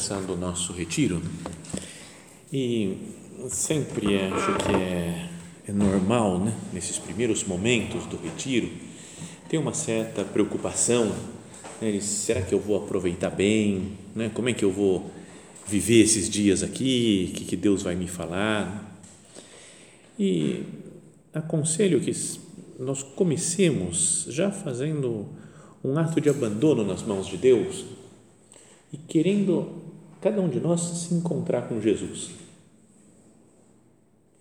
começando o nosso retiro né? e sempre acho que é, é normal, né? nesses primeiros momentos do retiro, ter uma certa preocupação. Né? Será que eu vou aproveitar bem? Né? Como é que eu vou viver esses dias aqui? O que, que Deus vai me falar? E aconselho que nós comecemos já fazendo um ato de abandono nas mãos de Deus e querendo cada um de nós se encontrar com Jesus.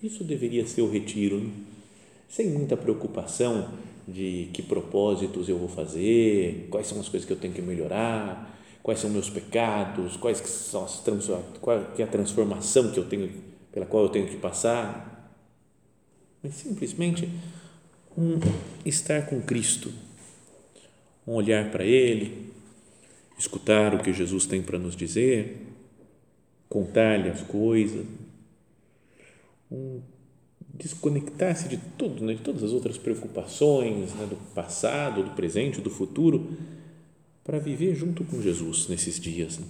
Isso deveria ser o retiro, né? sem muita preocupação de que propósitos eu vou fazer, quais são as coisas que eu tenho que melhorar, quais são meus pecados, quais são as qual é a transformação que eu tenho pela qual eu tenho que passar, mas simplesmente um estar com Cristo, um olhar para Ele, escutar o que Jesus tem para nos dizer, contar-lhe as coisas, um desconectar-se de tudo, né, de todas as outras preocupações né, do passado, do presente, do futuro, para viver junto com Jesus nesses dias, né,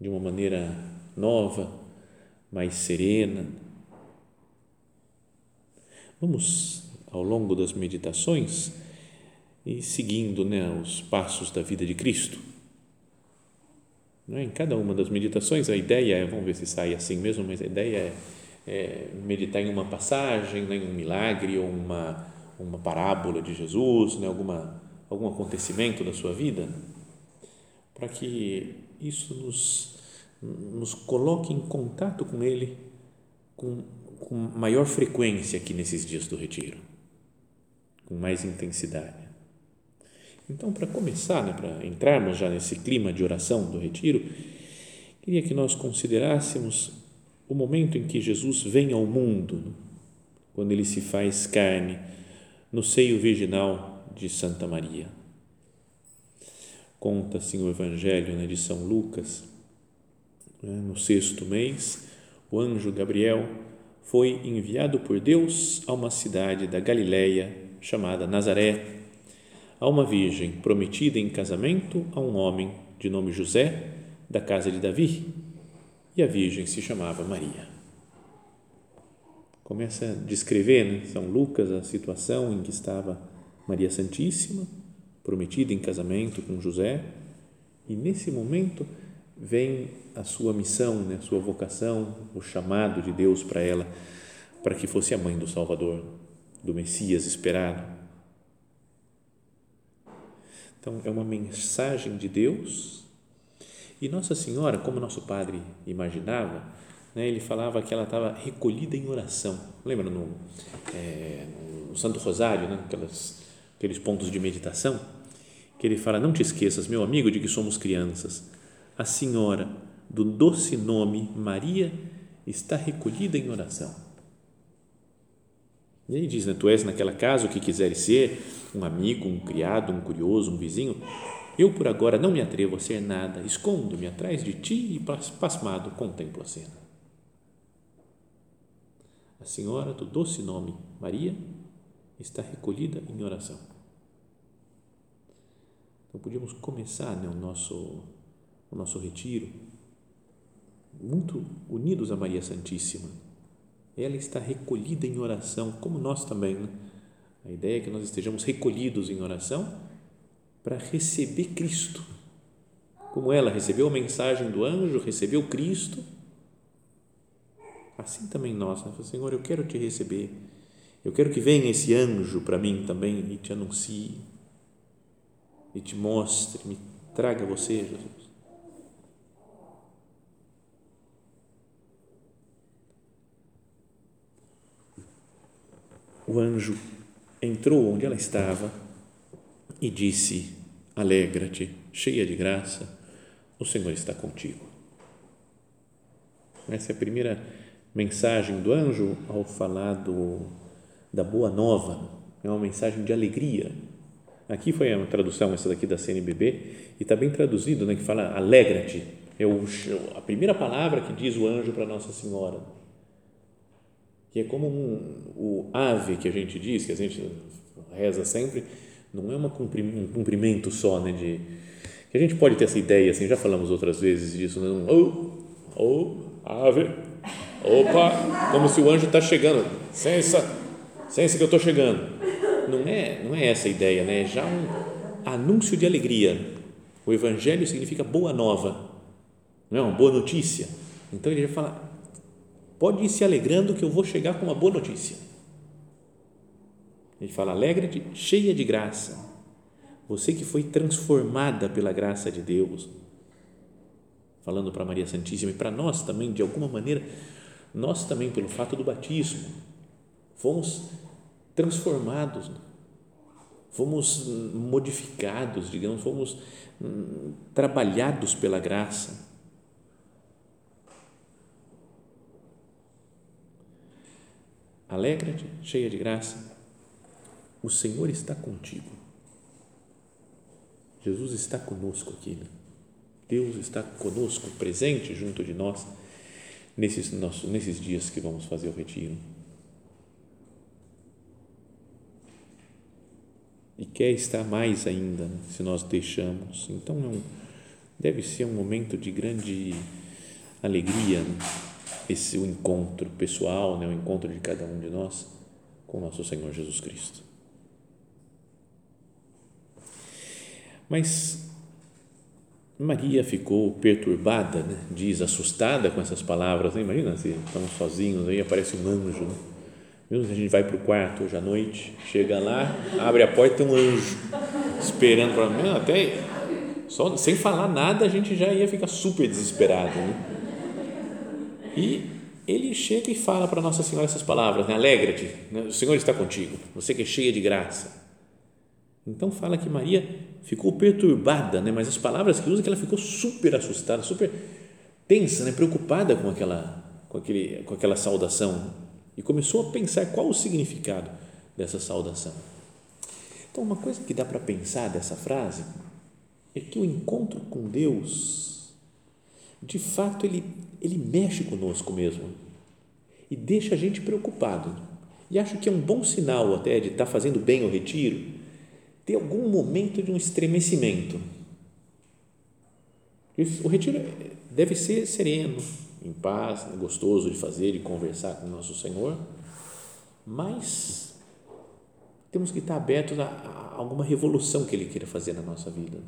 de uma maneira nova, mais serena. Vamos, ao longo das meditações, e seguindo né, os passos da vida de Cristo. É? Em cada uma das meditações, a ideia é, vamos ver se sai assim mesmo, mas a ideia é, é meditar em uma passagem, né, em um milagre ou uma, uma parábola de Jesus, né, alguma, algum acontecimento da sua vida, para que isso nos, nos coloque em contato com Ele com, com maior frequência aqui nesses dias do retiro, com mais intensidade. Então, para começar, né, para entrarmos já nesse clima de oração do retiro, queria que nós considerássemos o momento em que Jesus vem ao mundo, quando ele se faz carne no seio virginal de Santa Maria. Conta-se o Evangelho né, de São Lucas, né, no sexto mês, o anjo Gabriel foi enviado por Deus a uma cidade da Galileia chamada Nazaré a uma virgem prometida em casamento a um homem de nome José, da casa de Davi, e a virgem se chamava Maria. Começa a descrever, né, São Lucas, a situação em que estava Maria Santíssima, prometida em casamento com José, e nesse momento vem a sua missão, né, a sua vocação, o chamado de Deus para ela, para que fosse a mãe do Salvador, do Messias esperado então, é uma mensagem de Deus. E Nossa Senhora, como nosso padre imaginava, né, ele falava que ela estava recolhida em oração. Lembra no, é, no Santo Rosário, né, aquelas, aqueles pontos de meditação? Que ele fala: Não te esqueças, meu amigo, de que somos crianças. A Senhora, do doce nome Maria, está recolhida em oração. E aí diz, né, tu és naquela casa o que quiseres ser, um amigo, um criado, um curioso, um vizinho. Eu por agora não me atrevo a ser nada, escondo-me atrás de ti e pasmado contemplo a cena. A senhora do doce nome Maria está recolhida em oração. Então podíamos começar né, o, nosso, o nosso retiro muito unidos a Maria Santíssima ela está recolhida em oração, como nós também. Né? A ideia é que nós estejamos recolhidos em oração para receber Cristo como ela recebeu a mensagem do anjo, recebeu Cristo, assim também nós, né? Senhor, eu quero te receber, eu quero que venha esse anjo para mim também e te anuncie, e te mostre, me traga você, Jesus. O anjo entrou onde ela estava e disse: Alegra-te, cheia de graça, o Senhor está contigo. Essa é a primeira mensagem do anjo ao falar do, da boa nova, é uma mensagem de alegria. Aqui foi a tradução essa daqui da CNBB e está bem traduzido, né, que fala alegra-te. É o, a primeira palavra que diz o anjo para Nossa Senhora. Que é como um, o ave que a gente diz, que a gente reza sempre, não é uma um cumprimento só, né, de que a gente pode ter essa ideia, assim, já falamos outras vezes disso, né? Oh, oh, ave, opa, como se o anjo está chegando, sensa, sensa que eu estou chegando. Não é, não é essa a ideia, né? É já um anúncio de alegria. O evangelho significa boa nova, não é uma boa notícia. Então ele já fala, pode ir se alegrando que eu vou chegar com uma boa notícia. Ele fala, alegre-te, cheia de graça você que foi transformada pela graça de Deus, falando para Maria Santíssima e para nós também, de alguma maneira, nós também, pelo fato do batismo, fomos transformados, fomos modificados, digamos, fomos hum, trabalhados pela graça. Alegra-te, cheia de graça, o Senhor está contigo. Jesus está conosco aqui. Né? Deus está conosco, presente junto de nós nesses, nossos, nesses dias que vamos fazer o retiro. E quer estar mais ainda né, se nós deixamos. Então, é deve ser um momento de grande alegria né? Esse o encontro pessoal, né? o encontro de cada um de nós com nosso Senhor Jesus Cristo. Mas Maria ficou perturbada, né? diz, assustada com essas palavras. Né? Imagina se estamos sozinhos, aí aparece um anjo. Né? Mesmo a gente vai para o quarto hoje à noite, chega lá, abre a porta e um anjo esperando para mim. Até só, sem falar nada, a gente já ia ficar super desesperado. Né? E ele chega e fala para Nossa Senhora essas palavras: né? alegra-te, né? o Senhor está contigo, você que é cheia de graça. Então fala que Maria ficou perturbada, né? mas as palavras que usa é que ela ficou super assustada, super tensa, né? preocupada com aquela, com, aquele, com aquela saudação e começou a pensar qual o significado dessa saudação. Então, uma coisa que dá para pensar dessa frase é que o encontro com Deus, de fato, ele, ele mexe conosco mesmo e deixa a gente preocupado. E acho que é um bom sinal até de estar tá fazendo bem o retiro, ter algum momento de um estremecimento. O retiro deve ser sereno, em paz, gostoso de fazer e conversar com o nosso Senhor, mas temos que estar abertos a, a alguma revolução que Ele queira fazer na nossa vida.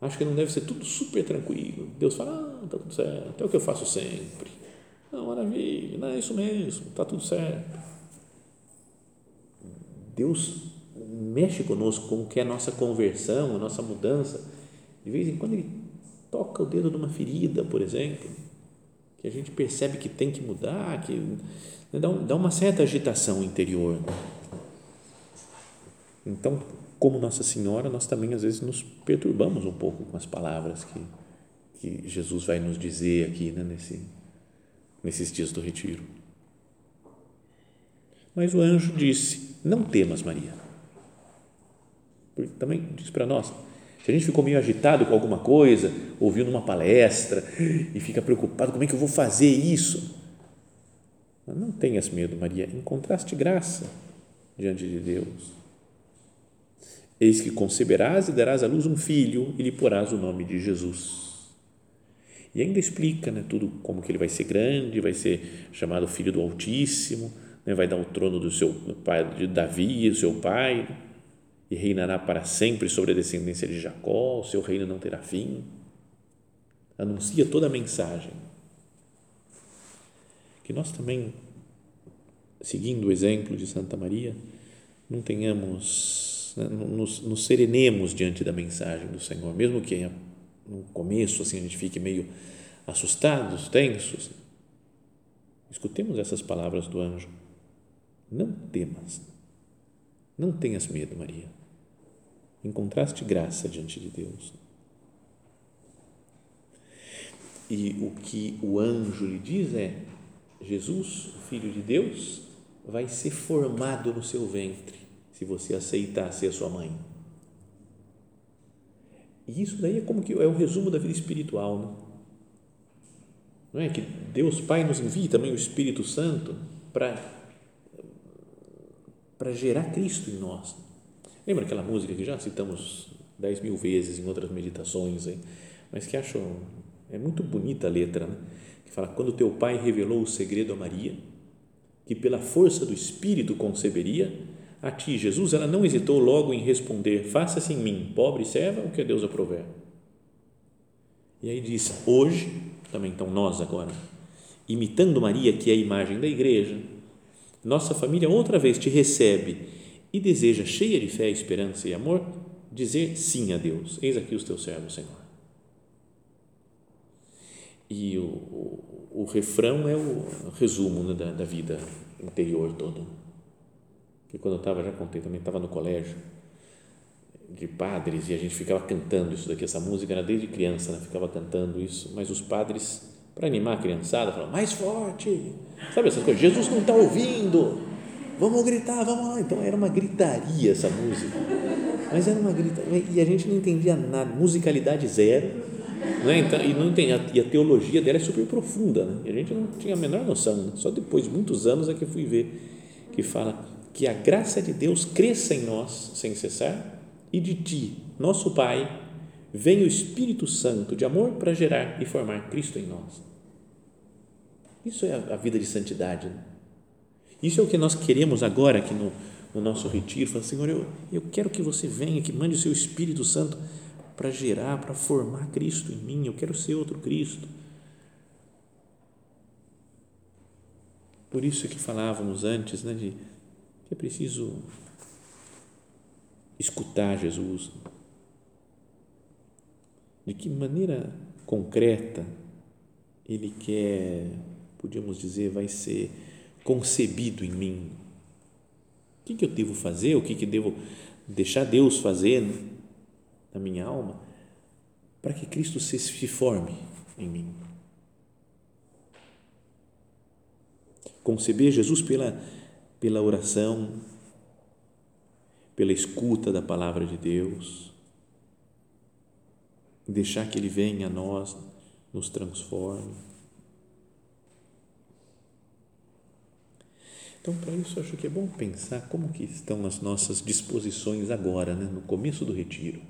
Acho que não deve ser tudo super tranquilo. Deus fala, ah, está tudo certo, é o que eu faço sempre. Não, maravilha, não é isso mesmo, está tudo certo. Deus mexe conosco, como que é a nossa conversão, a nossa mudança. De vez em quando ele toca o dedo numa ferida, por exemplo, que a gente percebe que tem que mudar, que né, dá, dá uma certa agitação interior. Então, como Nossa Senhora, nós também às vezes nos perturbamos um pouco com as palavras que, que Jesus vai nos dizer aqui né, nesse, nesses dias do retiro. Mas o anjo disse: Não temas, Maria também diz para nós, se a gente ficou meio agitado com alguma coisa, ouvindo uma palestra e fica preocupado, como é que eu vou fazer isso? Não tenhas medo, Maria, encontraste graça diante de Deus. Eis que conceberás e darás à luz um filho e lhe porás o nome de Jesus. E ainda explica né, tudo como que ele vai ser grande, vai ser chamado filho do Altíssimo, né, vai dar o trono do seu pai, de Davi, o seu pai e reinará para sempre sobre a descendência de Jacó, o seu reino não terá fim. Anuncia toda a mensagem. Que nós também, seguindo o exemplo de Santa Maria, não tenhamos, nos, nos serenemos diante da mensagem do Senhor, mesmo que no começo assim a gente fique meio assustados, tensos. Escutemos essas palavras do anjo. Não temas, não tenhas medo, Maria. Encontraste graça diante de Deus. E o que o anjo lhe diz é: Jesus, o Filho de Deus, vai ser formado no seu ventre, se você aceitar ser sua mãe. E isso daí é como que é o resumo da vida espiritual, né? Não é que Deus Pai nos envia também o Espírito Santo para para gerar Cristo em nós. Lembra aquela música que já citamos dez mil vezes em outras meditações, hein? mas que acho é muito bonita a letra, né? que fala quando teu pai revelou o segredo a Maria, que pela força do Espírito conceberia, a ti, Jesus, ela não hesitou logo em responder: Faça-se em mim, pobre serva, o que Deus aprover. E aí diz: Hoje, também então nós agora, imitando Maria, que é a imagem da igreja, nossa família outra vez te recebe e deseja, cheia de fé, esperança e amor, dizer sim a Deus. Eis aqui os teus servos, Senhor. E o, o, o refrão é o resumo né, da, da vida interior toda. Que quando eu estava, já contei também, estava no colégio de padres e a gente ficava cantando isso daqui, essa música era desde criança, né? ficava cantando isso, mas os padres para animar a criançada, falar mais forte, sabe essas coisas, Jesus não está ouvindo, vamos gritar, vamos lá. Então era uma gritaria essa música, mas era uma gritaria, e a gente não entendia nada, musicalidade zero, né? então, e, não tem, e a teologia dela é super profunda, né? e a gente não tinha a menor noção, né? só depois de muitos anos é que fui ver, que fala que a graça de Deus cresça em nós sem cessar, e de ti, nosso Pai, vem o Espírito Santo de amor para gerar e formar Cristo em nós. Isso é a vida de santidade. Né? Isso é o que nós queremos agora aqui no, no nosso retiro. Fala, Senhor, eu, eu quero que você venha, que mande o seu Espírito Santo para gerar, para formar Cristo em mim. Eu quero ser outro Cristo. Por isso é que falávamos antes, né, de que é preciso escutar Jesus. De que maneira concreta ele quer podíamos dizer, vai ser concebido em mim. O que, que eu devo fazer? O que, que devo deixar Deus fazer na minha alma para que Cristo se forme em mim? Conceber Jesus pela, pela oração, pela escuta da palavra de Deus, deixar que Ele venha a nós, nos transforme Então, para isso, acho que é bom pensar como que estão as nossas disposições agora, né, no começo do retiro.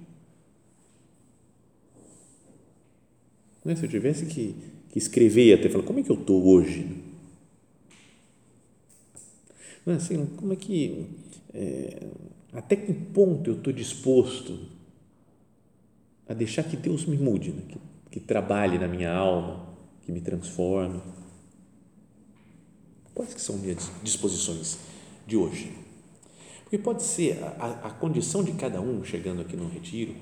Né, se eu tivesse que, que escrever até falar, como é que eu estou hoje? Assim, como é que, é, até que ponto eu estou disposto a deixar que Deus me mude, né? que, que trabalhe na minha alma, que me transforme Quais que são minhas disposições de hoje? Porque pode ser a, a condição de cada um chegando aqui no retiro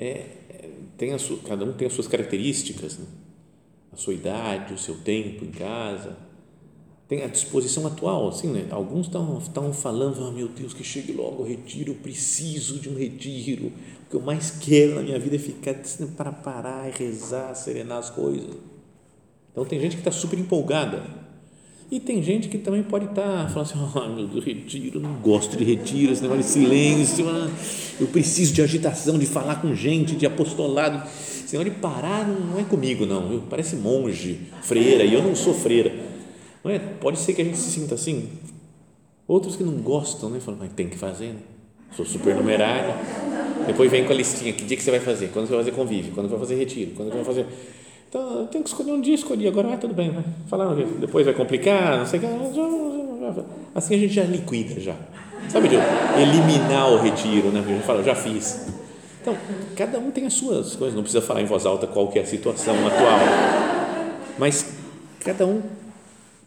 é, é tem a sua, cada um tem as suas características, né? a sua idade, o seu tempo em casa, tem a disposição atual, assim, né? Alguns estão, falando, oh, meu Deus, que chegue logo o retiro, eu preciso de um retiro, o que eu mais quero na minha vida é ficar assim, para parar e rezar, serenar as coisas. Então tem gente que está super empolgada e tem gente que também pode estar tá falando assim, oh, meu Deus, retiro, não gosto de retiro, esse negócio de silêncio, ah, eu preciso de agitação, de falar com gente, de apostolado. Senhor, de parar não é comigo, não. Eu, parece monge, freira, e eu não sou freira. Não é? Pode ser que a gente se sinta assim. Outros que não gostam, né? Falam, mas tem que fazer, né? Sou supernumerário. Depois vem com a listinha, que dia que você vai fazer? Quando você vai fazer convívio? Quando você vai fazer retiro? Quando você vai fazer então, eu tenho que escolher um dia, escolhi, agora vai tudo bem, Falar, depois vai complicar, não sei o que. Assim a gente já liquida já. Sabe de eliminar o retiro, né? Eu falo, já fiz. Então, cada um tem as suas coisas, não precisa falar em voz alta qual que é a situação atual. Mas cada um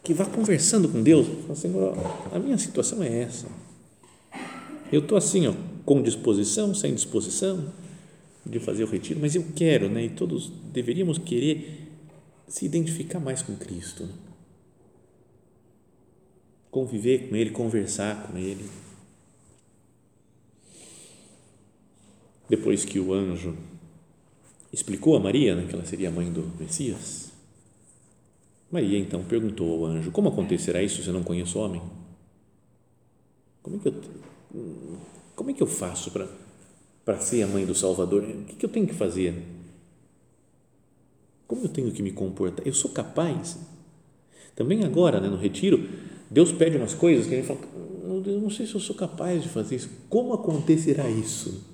que vá conversando com Deus, Senhor, a minha situação é essa. Eu estou assim, ó, com disposição, sem disposição de fazer o retiro, mas eu quero, né? E todos deveríamos querer se identificar mais com Cristo. Né? Conviver com Ele, conversar com Ele. Depois que o anjo explicou a Maria né, que ela seria a mãe do Messias, Maria então perguntou ao anjo: Como acontecerá isso se eu não conheço homem? Como é que eu, como é que eu faço para, para ser a mãe do Salvador? O que, que eu tenho que fazer? Como eu tenho que me comportar? Eu sou capaz? Também agora, né, no retiro, Deus pede umas coisas que a gente fala: Eu não sei se eu sou capaz de fazer isso. Como acontecerá isso?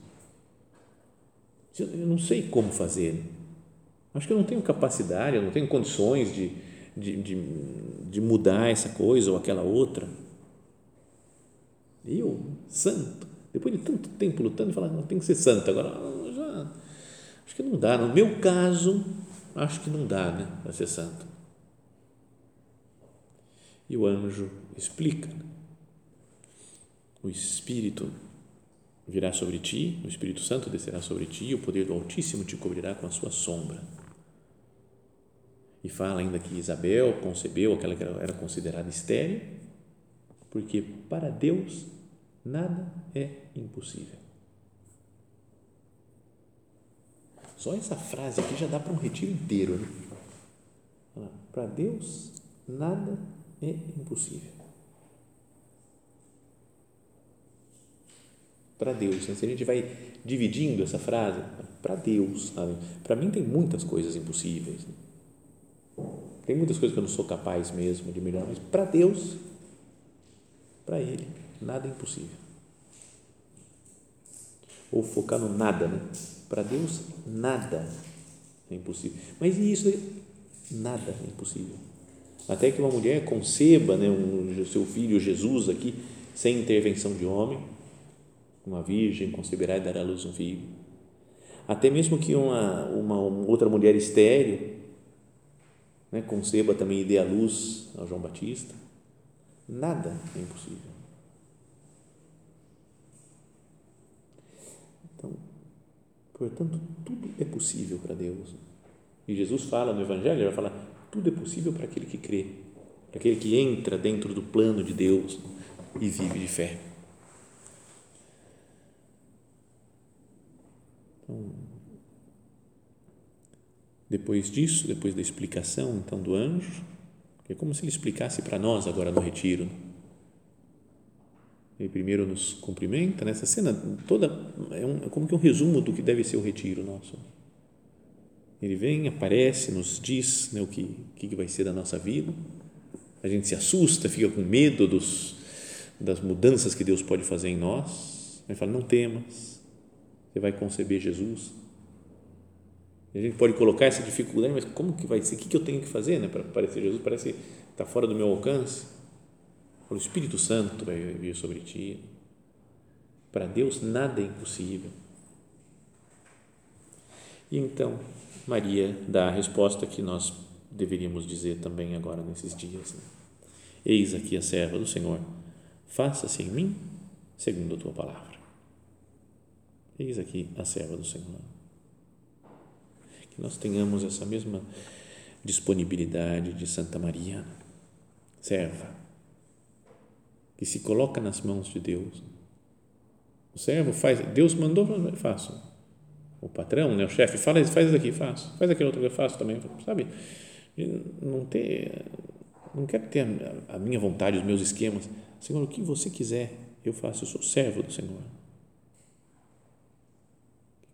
Eu não sei como fazer. Acho que eu não tenho capacidade, eu não tenho condições de de, de, de mudar essa coisa ou aquela outra. Eu, santo, depois de tanto tempo lutando, falar, não, tem que ser santo agora. Já, acho que não dá. No meu caso, acho que não dá né, para ser santo. E o anjo explica: o Espírito virá sobre ti, o Espírito Santo descerá sobre ti, e o poder do Altíssimo te cobrirá com a sua sombra e fala ainda que Isabel concebeu aquela que era considerada estéril, porque para Deus nada é impossível. Só essa frase aqui já dá para um retiro inteiro. Né? Para Deus nada é impossível. Para Deus, né? se a gente vai dividindo essa frase, para Deus, para mim tem muitas coisas impossíveis. Né? Tem muitas coisas que eu não sou capaz mesmo de melhorar, mas para Deus, para Ele, nada é impossível. Ou focar no nada, né? Para Deus, nada é impossível. Mas e isso? Nada é impossível. Até que uma mulher conceba né, um, seu filho Jesus aqui, sem intervenção de homem, uma virgem conceberá e dará à luz um filho. Até mesmo que uma, uma, outra mulher estéril né, conceba também e dê a luz ao João Batista. Nada é impossível. Então, portanto, tudo é possível para Deus. E Jesus fala no Evangelho, ele vai falar, tudo é possível para aquele que crê, para aquele que entra dentro do plano de Deus e vive de fé. Então, depois disso, depois da explicação então do anjo, é como se ele explicasse para nós agora no retiro. Né? Ele primeiro nos cumprimenta, nessa né? cena toda é, um, é como que um resumo do que deve ser o retiro nosso. Ele vem, aparece, nos diz né, o que, que vai ser da nossa vida. A gente se assusta, fica com medo dos, das mudanças que Deus pode fazer em nós. Ele fala: não temas, você vai conceber Jesus a gente pode colocar essa dificuldade, mas como que vai ser? O que eu tenho que fazer né, para parecer Jesus? Parece que está fora do meu alcance. O Espírito Santo vai vir sobre ti. Para Deus nada é impossível. E então, Maria dá a resposta que nós deveríamos dizer também agora nesses dias. Né? Eis aqui a serva do Senhor, faça-se em mim segundo a tua palavra. Eis aqui a serva do Senhor que nós tenhamos essa mesma disponibilidade de Santa Maria, serva, que se coloca nas mãos de Deus. O servo faz, Deus mandou, faço. O patrão, né, o chefe, fala, faz isso aqui, faço. Faz aquilo outro que eu faço também, sabe? Não ter, não quero ter a, a minha vontade, os meus esquemas. Senhor, o que você quiser, eu faço. Eu sou servo do Senhor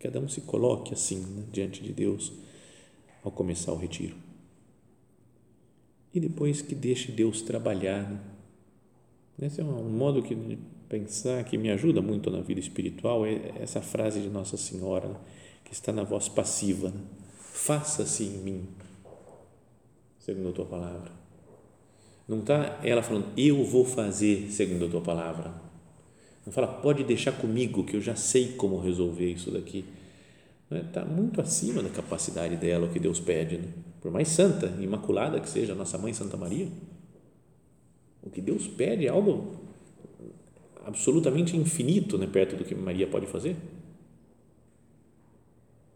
cada um se coloque assim né, diante de Deus ao começar o retiro. E depois que deixe Deus trabalhar. Né? Esse é um modo que, pensar que me ajuda muito na vida espiritual, é essa frase de Nossa Senhora, né, que está na voz passiva. Né? Faça-se em mim, segundo a tua palavra. Não está ela falando, eu vou fazer segundo a tua palavra. Não fala, pode deixar comigo, que eu já sei como resolver isso daqui. Está né? muito acima da capacidade dela, o que Deus pede. Né? Por mais santa, imaculada que seja a nossa mãe Santa Maria, o que Deus pede é algo absolutamente infinito né, perto do que Maria pode fazer.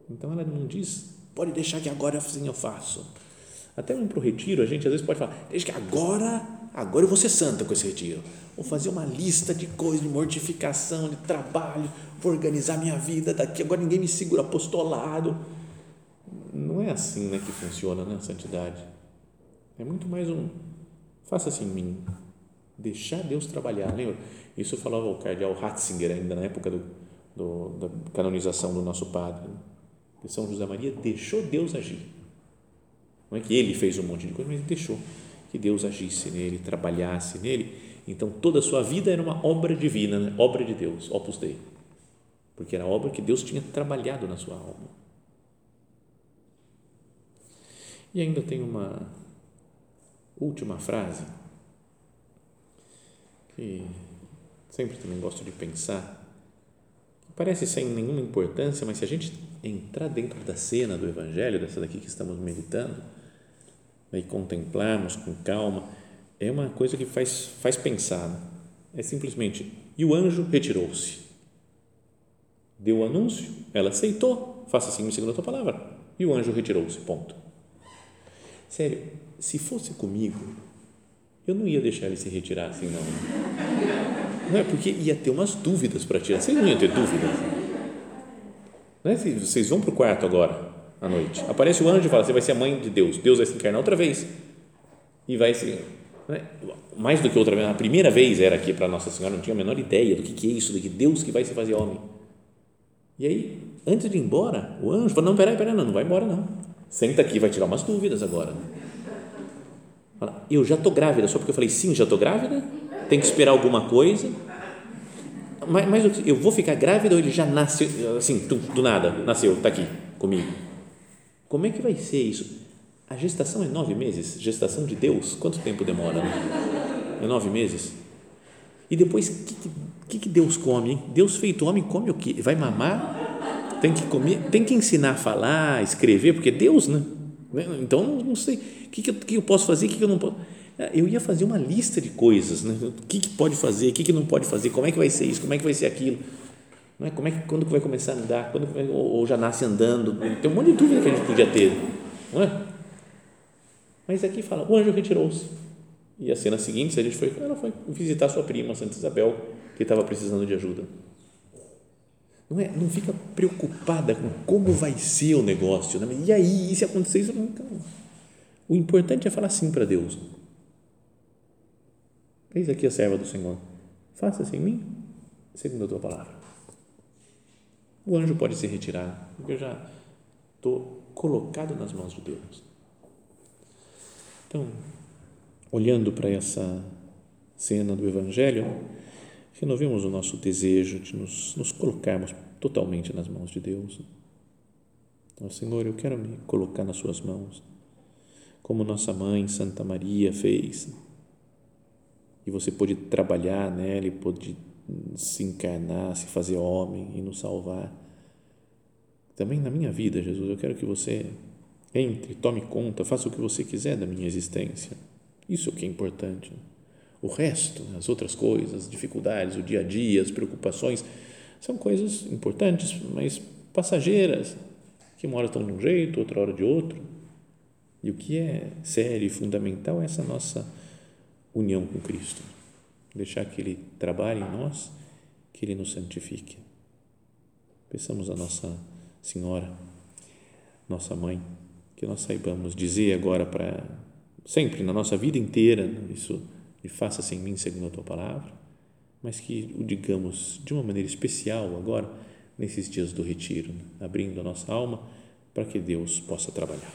Então ela não diz, pode deixar que agora assim eu faço. Até um para o retiro, a gente às vezes pode falar, deixa que agora, agora eu vou ser santa com esse retiro. Vou fazer uma lista de coisas, de mortificação, de trabalho, vou organizar minha vida daqui, agora ninguém me segura, apostolado. Não é assim né, que funciona né, a santidade. É muito mais um, faça assim em mim, deixar Deus trabalhar. Lembra? Isso falava o cardeal Ratzinger ainda na época do, do, da canonização do nosso padre. Que São José Maria deixou Deus agir. Não é que ele fez um monte de coisa, mas deixou que Deus agisse nele, trabalhasse nele. Então toda a sua vida era uma obra divina, né? obra de Deus, opus Dei. Porque era obra que Deus tinha trabalhado na sua alma. E ainda tem uma última frase que sempre também gosto de pensar, parece sem nenhuma importância, mas se a gente entrar dentro da cena do Evangelho, dessa daqui que estamos meditando, e contemplarmos com calma, é uma coisa que faz, faz pensar. Né? É simplesmente, e o anjo retirou-se. Deu o anúncio, ela aceitou, faça assim segundo a tua palavra, e o anjo retirou-se, ponto. Sério, se fosse comigo, eu não ia deixar ele se retirar assim, não. Não é porque ia ter umas dúvidas para tirar. Vocês não iam ter dúvidas? Não é? Vocês vão para o quarto agora, à noite. Aparece o anjo e fala: Você vai ser a mãe de Deus. Deus vai se encarnar outra vez. E vai se. É? Mais do que outra vez, a primeira vez era aqui para Nossa Senhora, não tinha a menor ideia do que, que é isso, de que Deus que vai se fazer homem. E aí, antes de ir embora, o anjo falou: Não, peraí, peraí, não, não vai embora, não. Senta aqui, vai tirar umas dúvidas agora. Fala, eu já estou grávida, só porque eu falei sim, já estou grávida? Tem que esperar alguma coisa? Mas, mas eu vou ficar grávida ou ele já nasceu, assim, do, do nada, nasceu, está aqui comigo? Como é que vai ser isso? A gestação é nove meses? Gestação de Deus? Quanto tempo demora? Né? É nove meses? E depois, o que, que, que, Deus come? Hein? Deus feito homem come o quê? Vai mamar? Tem que comer? Tem que ensinar a falar, escrever, porque é Deus, né? Então, não sei o que, que, eu posso fazer, o que, eu não posso. Eu ia fazer uma lista de coisas, né? o que, que pode fazer, o que, que não pode fazer, como é que vai ser isso, como é que vai ser aquilo. Não é? Como é que, quando vai começar a andar, quando ou, ou, já nasce andando. Tem um monte de dúvida que a gente podia ter. Não é? Mas aqui fala: o anjo retirou-se. E a cena seguinte, a gente foi, ela foi visitar sua prima, Santa Isabel, que estava precisando de ajuda. Não, é, não fica preocupada com como vai ser o negócio. Né? E aí, e se acontecer isso? Então, o importante é falar sim para Deus. Eis aqui a serva do Senhor. Faça-se em mim, segundo a tua palavra. O anjo pode se retirar, porque eu já estou colocado nas mãos de Deus. Então, olhando para essa cena do Evangelho, renovemos o nosso desejo de nos, nos colocarmos totalmente nas mãos de Deus. Então, Senhor, eu quero me colocar nas Suas mãos, como nossa mãe Santa Maria fez. E você pôde trabalhar nela e pôde se encarnar, se fazer homem e nos salvar. Também na minha vida, Jesus, eu quero que você entre, tome conta, faça o que você quiser da minha existência. Isso é o que é importante. O resto, as outras coisas, as dificuldades, o dia a dia, as preocupações, são coisas importantes, mas passageiras, que uma hora estão de um jeito, outra hora de outro. E o que é sério e fundamental é essa nossa união com Cristo. Deixar que Ele trabalhe em nós, que Ele nos santifique. Peçamos a Nossa Senhora, nossa Mãe, que nós saibamos dizer agora para sempre, na nossa vida inteira, isso e faça-se em mim segundo a tua palavra, mas que o digamos de uma maneira especial agora, nesses dias do retiro, né? abrindo a nossa alma para que Deus possa trabalhar.